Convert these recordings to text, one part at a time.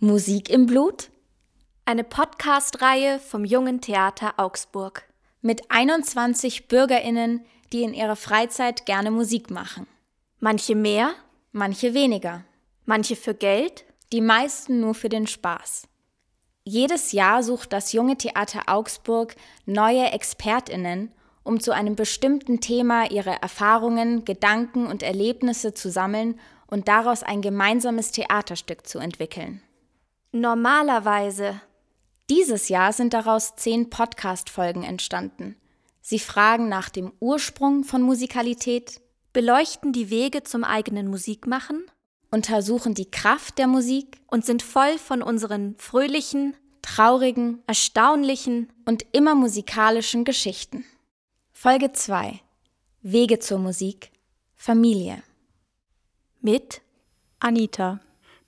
Musik im Blut? Eine Podcast-Reihe vom Jungen Theater Augsburg. Mit 21 BürgerInnen, die in ihrer Freizeit gerne Musik machen. Manche mehr, manche weniger. Manche für Geld, die meisten nur für den Spaß. Jedes Jahr sucht das Junge Theater Augsburg neue ExpertInnen, um zu einem bestimmten Thema ihre Erfahrungen, Gedanken und Erlebnisse zu sammeln und daraus ein gemeinsames Theaterstück zu entwickeln. Normalerweise. Dieses Jahr sind daraus zehn Podcast-Folgen entstanden. Sie fragen nach dem Ursprung von Musikalität, beleuchten die Wege zum eigenen Musikmachen, untersuchen die Kraft der Musik und sind voll von unseren fröhlichen, traurigen, erstaunlichen und immer musikalischen Geschichten. Folge 2 Wege zur Musik. Familie. Mit Anita.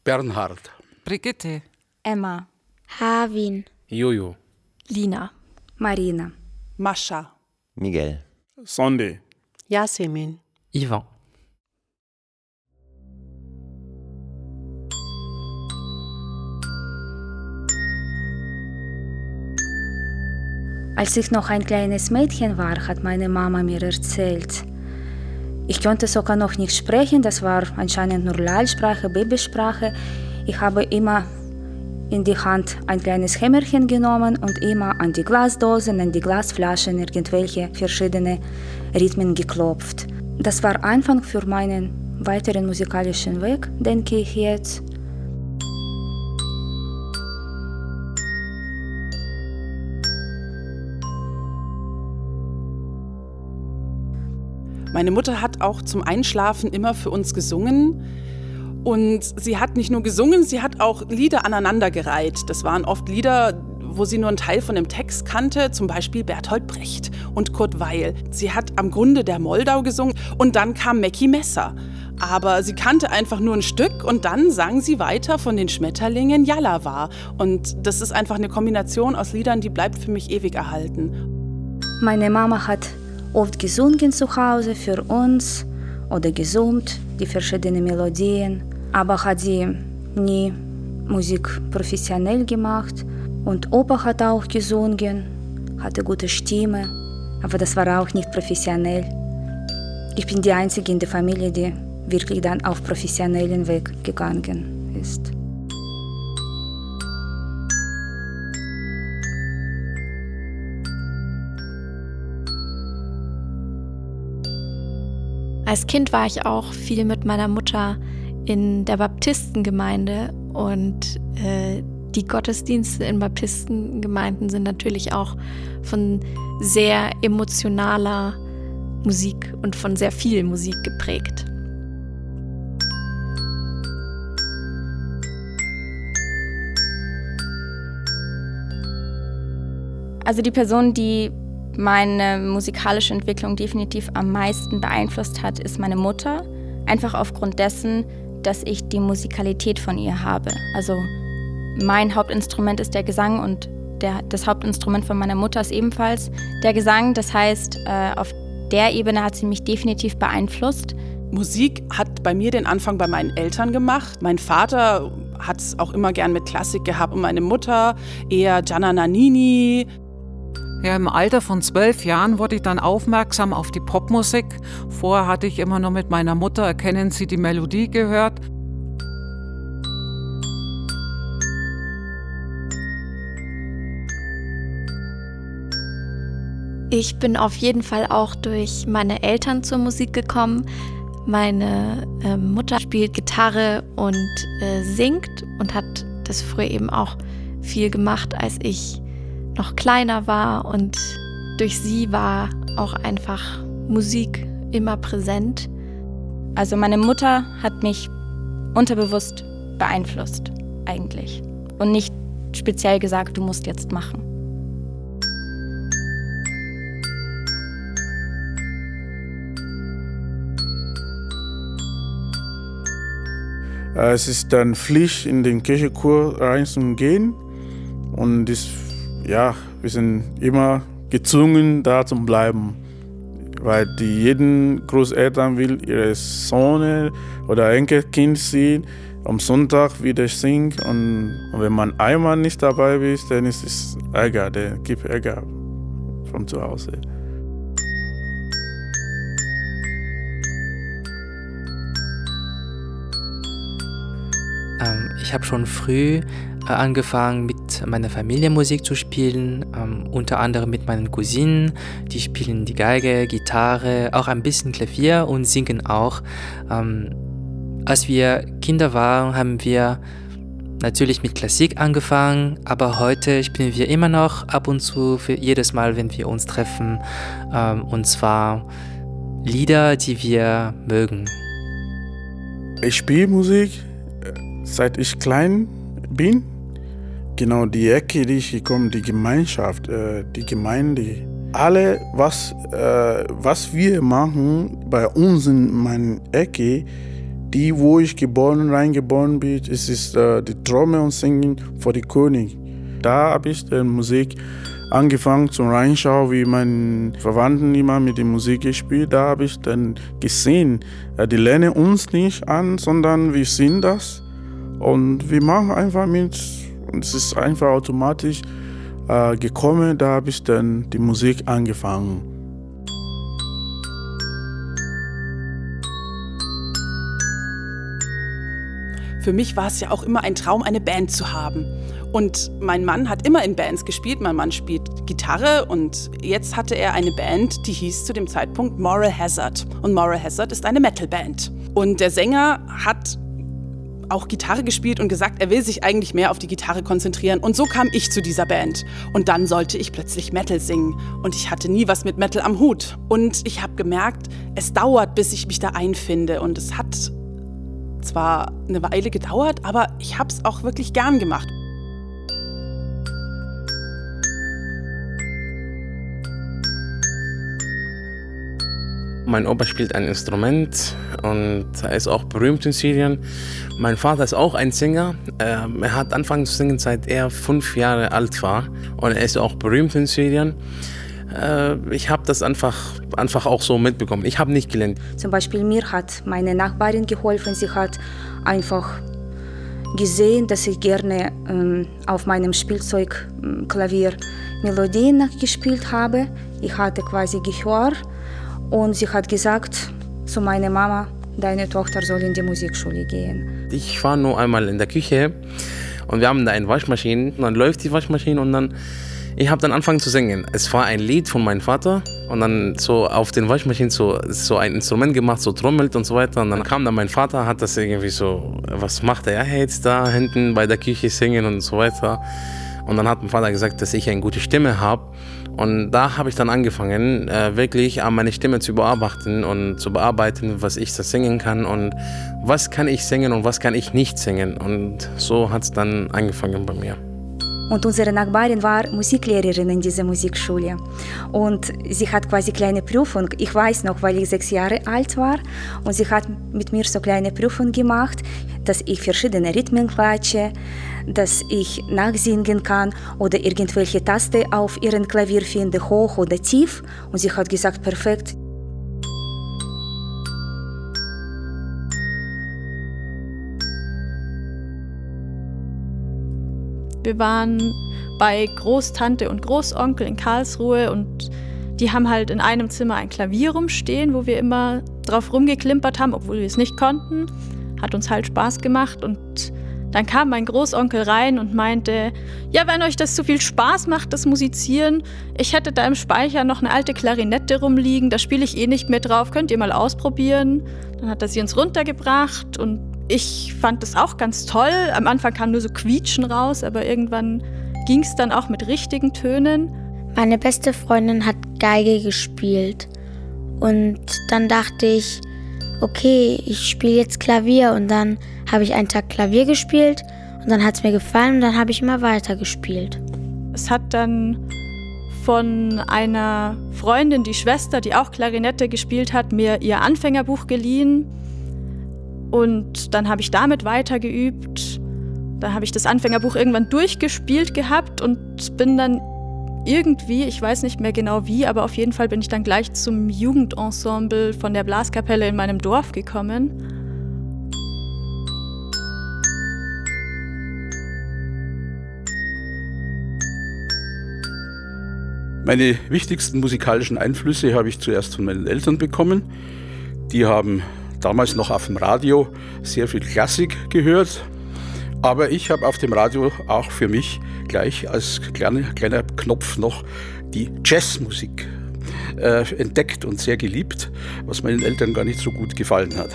Bernhard. Brigitte. Emma, Havin, Jojo, Lina, Marina, Mascha, Miguel, Sonde, Yasemin, Ivan. Als ich noch ein kleines Mädchen war, hat meine Mama mir erzählt. Ich konnte sogar noch nicht sprechen, das war anscheinend nur Lalsprache, Babysprache. Ich habe immer in die Hand ein kleines Hämmerchen genommen und immer an die Glasdosen, an die Glasflaschen irgendwelche verschiedene Rhythmen geklopft. Das war Anfang für meinen weiteren musikalischen Weg, denke ich jetzt. Meine Mutter hat auch zum Einschlafen immer für uns gesungen. Und sie hat nicht nur gesungen, sie hat auch Lieder aneinandergereiht. Das waren oft Lieder, wo sie nur einen Teil von dem Text kannte, zum Beispiel Bertolt Brecht und Kurt Weil. Sie hat am Grunde der Moldau gesungen und dann kam Mackie Messer. Aber sie kannte einfach nur ein Stück und dann sang sie weiter von den Schmetterlingen Jalawa. Und das ist einfach eine Kombination aus Liedern, die bleibt für mich ewig erhalten. Meine Mama hat oft gesungen zu Hause für uns oder gesummt die verschiedenen Melodien, aber hat sie nie Musik professionell gemacht. Und Opa hat auch gesungen, hatte gute Stimme, aber das war auch nicht professionell. Ich bin die Einzige in der Familie, die wirklich dann auf professionellen Weg gegangen ist. Als Kind war ich auch viel mit meiner Mutter in der Baptistengemeinde und äh, die Gottesdienste in Baptistengemeinden sind natürlich auch von sehr emotionaler Musik und von sehr viel Musik geprägt. Also die Person, die meine musikalische Entwicklung definitiv am meisten beeinflusst hat, ist meine Mutter. Einfach aufgrund dessen, dass ich die Musikalität von ihr habe. Also mein Hauptinstrument ist der Gesang und der, das Hauptinstrument von meiner Mutter ist ebenfalls der Gesang. Das heißt, äh, auf der Ebene hat sie mich definitiv beeinflusst. Musik hat bei mir den Anfang bei meinen Eltern gemacht. Mein Vater hat es auch immer gern mit Klassik gehabt und meine Mutter eher Gianna Nannini, Ja, im Alter von zwölf Jahren wurde ich dann aufmerksam auf die Popmusik. Vorher hatte ich immer nur mit meiner Mutter Erkennen Sie die Melodie gehört. Ich bin auf jeden Fall auch durch meine Eltern zur Musik gekommen. Meine äh, Mutter spielt Gitarre und äh, singt und hat das früher eben auch viel gemacht, als ich noch kleiner war. Und durch sie war auch einfach Musik immer präsent. Also meine Mutter hat mich unterbewusst beeinflusst, eigentlich. Und nicht speziell gesagt, du musst jetzt machen. Äh, es ist dann Pflicht, in den Kirchenchor reinzugehen. Und das, ja, wir sind immer gezwungen, da zu bleiben. Weil die jeden Großeltern will ihre Sohn oder Enkelkind sehen, am Sonntag wieder singen. Und, und wenn man einmal nicht dabei ist, dann ist es Ärger, der gibt Ärger von zu Hause. Ich habe schon früh äh, angefangen, mit meiner Familie Musik zu spielen, ähm, unter anderem mit meinen Cousinen. Die spielen die Geige, Gitarre, auch ein bisschen Klavier und singen auch. Ähm, als wir Kinder waren, haben wir natürlich mit Klassik angefangen, aber heute spielen wir immer noch ab und zu für jedes Mal, wenn wir uns treffen. und zwar Lieder, die wir mögen. Ich spiele Musik seit ich klein bin, genau die Ecke, die ich gekommen, die Gemeinschaft, äh, die Gemeinde, alle, was, äh, was wir machen bei uns in meiner Ecke, die, wo ich geboren, reingeboren bin, es ist äh, die Trommel und Singen vor die König. Da habe ich die Musik angefangen zu reinschauen, wie meine Verwandten immer mit der Musik gespielt. Da habe ich dann gesehen, die lernen uns nicht an, sondern wir sind das. Und wir machen einfach mit. Und es ist einfach automatisch äh, gekommen. Da habe ich dann die Musik angefangen. Für mich war es ja auch immer ein Traum, eine Band zu haben. Und mein Mann hat immer in Bands gespielt. Mein Mann spielt Gitarre und jetzt hatte er eine Band, die hieß zu dem Zeitpunkt Moral Hazard. Und Moral Hazard ist eine Metalband. Und der Sänger hat auch Gitarre gespielt und gesagt, er will sich eigentlich mehr auf die Gitarre konzentrieren. Und so kam ich zu dieser Band. Und dann sollte ich plötzlich Metal singen. Und ich hatte nie was mit Metal am Hut. Und ich habe gemerkt, es dauert, bis ich mich da einfinde. Und es hat zwar eine Weile gedauert, aber ich habe es auch wirklich gern gemacht. Mein Opa spielt ein Instrument und er ist auch berühmt in Syrien. Mein Vater ist auch ein Sänger. Ähm, er hat angefangen zu singen, seit er fünf Jahre alt war. Und er ist auch berühmt in Syrien. Äh, ich habe das einfach, einfach auch so mitbekommen. Ich habe nicht gelernt. Zum Beispiel mir hat meine Nachbarin geholfen. Sie hat einfach gesehen, dass ich gerne ähm, auf meinem Spielzeugklavier Melodien nachgespielt habe. Ich hatte quasi Gehör und sie hat gesagt zu meiner Mama, deine Tochter soll in die Musikschule gehen. Ich war nur einmal in der Küche und wir haben da eine Waschmaschine. Und dann läuft die Waschmaschine und dann, ich habe dann angefangen zu singen. Es war ein Lied von meinem Vater und dann so auf den Waschmaschinen so, so ein Instrument gemacht, so trommelt und so weiter. Und dann kam dann mein Vater, hat das irgendwie so, was macht er jetzt da hinten bei der Küche singen und so weiter. Und dann hat mein Vater gesagt, dass ich eine gute Stimme habe. Und da habe ich dann angefangen, äh, wirklich an meine Stimme zu bearbeiten und zu bearbeiten, was ich da singen kann und was kann ich singen und was kann ich nicht singen. Und so hat es dann angefangen bei mir. Und unsere Nachbarin war Musiklehrerin in dieser Musikschule. Und sie hat quasi kleine Prüfung. Ich weiß noch, weil ich sechs Jahre alt war. Und sie hat mit mir so kleine Prüfung gemacht, dass ich verschiedene Rhythmen klatsche, dass ich nachsingen kann oder irgendwelche Taste auf ihrem Klavier finde, hoch oder tief. Und sie hat gesagt, perfekt, Wir waren bei Großtante und Großonkel in Karlsruhe und die haben halt in einem Zimmer ein Klavier rumstehen, wo wir immer drauf rumgeklimpert haben, obwohl wir es nicht konnten. Hat uns halt Spaß gemacht und dann kam mein Großonkel rein und meinte, ja, wenn euch das zu viel Spaß macht, das Musizieren, ich hätte da im Speicher noch eine alte Klarinette rumliegen, da spiele ich eh nicht mehr drauf, könnt ihr mal ausprobieren. Dann hat er sie uns runtergebracht und ich fand das auch ganz toll. Am Anfang kam nur so Quietschen raus, aber irgendwann ging es dann auch mit richtigen Tönen. Meine beste Freundin hat Geige gespielt. Und dann dachte ich, okay, ich spiele jetzt Klavier. Und dann habe ich einen Tag Klavier gespielt. Und dann hat es mir gefallen und dann habe ich immer weiter gespielt. Es hat dann von einer Freundin, die Schwester, die auch Klarinette gespielt hat, mir ihr Anfängerbuch geliehen Und dann habe ich damit weitergeübt. Da habe ich das Anfängerbuch irgendwann durchgespielt gehabt und bin dann irgendwie, ich weiß nicht mehr genau wie, aber auf jeden Fall bin ich dann gleich zum Jugendensemble von der Blaskapelle in meinem Dorf gekommen. Meine wichtigsten musikalischen Einflüsse habe ich zuerst von meinen Eltern bekommen. Die haben damals noch auf dem Radio sehr viel Klassik gehört. Aber ich habe auf dem Radio auch für mich gleich als kleiner, kleiner Knopf noch die Jazzmusik äh, entdeckt und sehr geliebt, was meinen Eltern gar nicht so gut gefallen hat.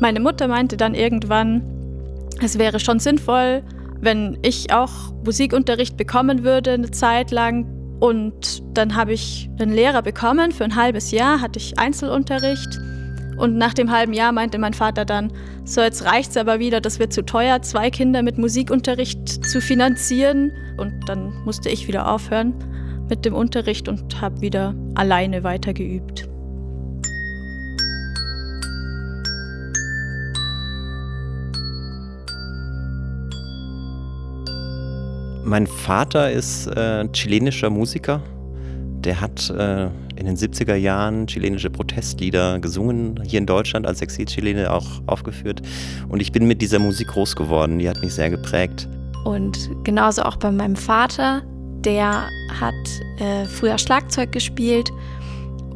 Meine Mutter meinte dann irgendwann, es wäre schon sinnvoll, wenn ich auch Musikunterricht bekommen würde eine Zeit lang. Und dann habe ich einen Lehrer bekommen. Für ein halbes Jahr hatte ich Einzelunterricht. Und nach dem halben Jahr meinte mein Vater dann, so jetzt reicht es aber wieder, das wird zu teuer, zwei Kinder mit Musikunterricht zu finanzieren. Und dann musste ich wieder aufhören mit dem Unterricht und habe wieder alleine weitergeübt. Mein Vater ist äh, chilenischer Musiker. Der hat äh, in den 70er Jahren chilenische Protestlieder gesungen, hier in Deutschland als Exilchilene auch aufgeführt. Und ich bin mit dieser Musik groß geworden, die hat mich sehr geprägt. Und genauso auch bei meinem Vater, der hat äh, früher Schlagzeug gespielt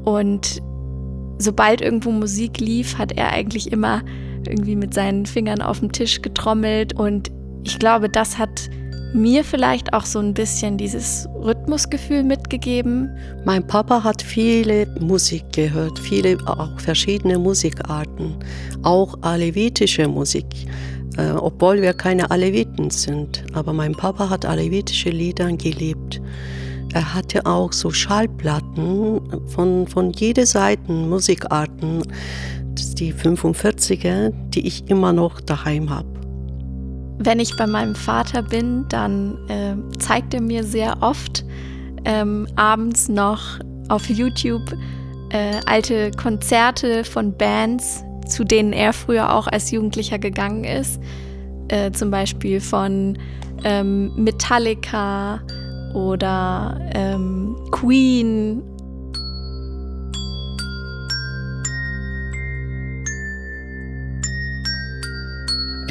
und sobald irgendwo Musik lief, hat er eigentlich immer irgendwie mit seinen Fingern auf dem Tisch getrommelt und ich glaube, das hat mir vielleicht auch so ein bisschen dieses Rhythmusgefühl mitgegeben. Mein Papa hat viele Musik gehört, viele auch verschiedene Musikarten, auch alevitische Musik, äh, obwohl wir keine Aleviten sind. Aber mein Papa hat alevitische Lieder geliebt. Er hatte auch so Schallplatten von, von jeder Seite Musikarten, die 45er, die ich immer noch daheim habe. Wenn ich bei meinem Vater bin, dann äh, zeigt er mir sehr oft ähm, abends noch auf YouTube äh, alte Konzerte von Bands, zu denen er früher auch als Jugendlicher gegangen ist. Äh, zum Beispiel von ähm, Metallica oder ähm, Queen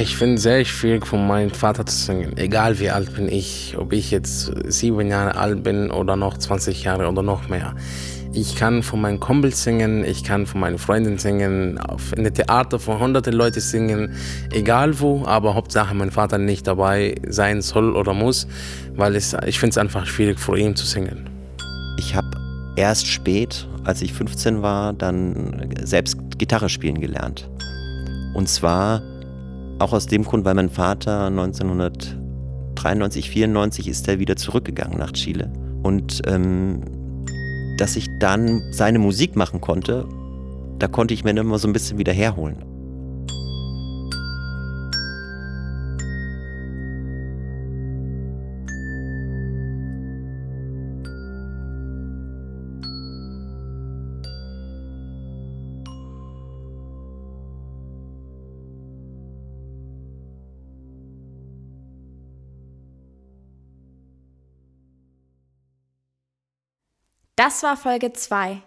Ich finde sehr schwierig von meinem Vater zu singen, egal wie alt bin ich, ob ich jetzt sieben Jahre alt bin oder noch 20 Jahre oder noch mehr. Ich kann von meinen Kumpels singen, ich kann von meinen Freunden singen, in der Theater von hunderten Leuten singen, egal wo, aber Hauptsache mein Vater nicht dabei sein soll oder muss, weil es, ich finde es einfach schwierig vor ihm zu singen. Ich habe erst spät, als ich 15 war, dann selbst Gitarre spielen gelernt. Und zwar auch aus dem Grund, weil mein Vater 1993, 94 ist er wieder zurückgegangen nach Chile. Und ähm, dass ich dann seine Musik machen konnte, da konnte ich mir immer so ein bisschen wieder herholen. Das war Folge 2.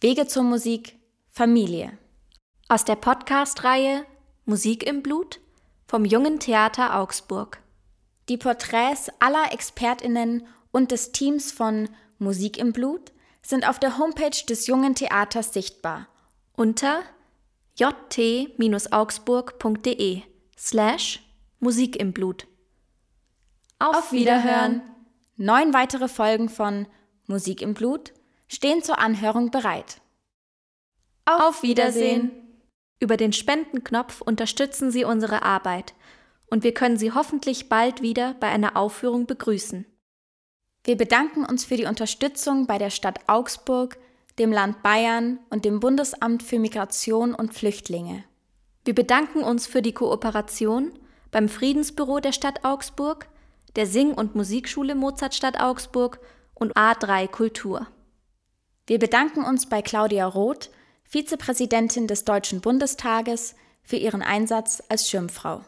Wege zur Musik, Familie. Aus der Podcast-Reihe Musik im Blut vom Jungen Theater Augsburg. Die Porträts aller ExpertInnen und des Teams von Musik im Blut sind auf der Homepage des Jungen Theaters sichtbar unter jt-augsburg.de slash Musik im Blut. Auf Wiederhören! Neun weitere Folgen von Musik im Blut stehen zur Anhörung bereit. Auf Wiedersehen! Über den Spendenknopf unterstützen Sie unsere Arbeit und wir können Sie hoffentlich bald wieder bei einer Aufführung begrüßen. Wir bedanken uns für die Unterstützung bei der Stadt Augsburg, dem Land Bayern und dem Bundesamt für Migration und Flüchtlinge. Wir bedanken uns für die Kooperation beim Friedensbüro der Stadt Augsburg, der Sing- und Musikschule Mozartstadt Augsburg und A3 Kultur. Wir bedanken uns bei Claudia Roth, Vizepräsidentin des Deutschen Bundestages, für ihren Einsatz als Schirmfrau.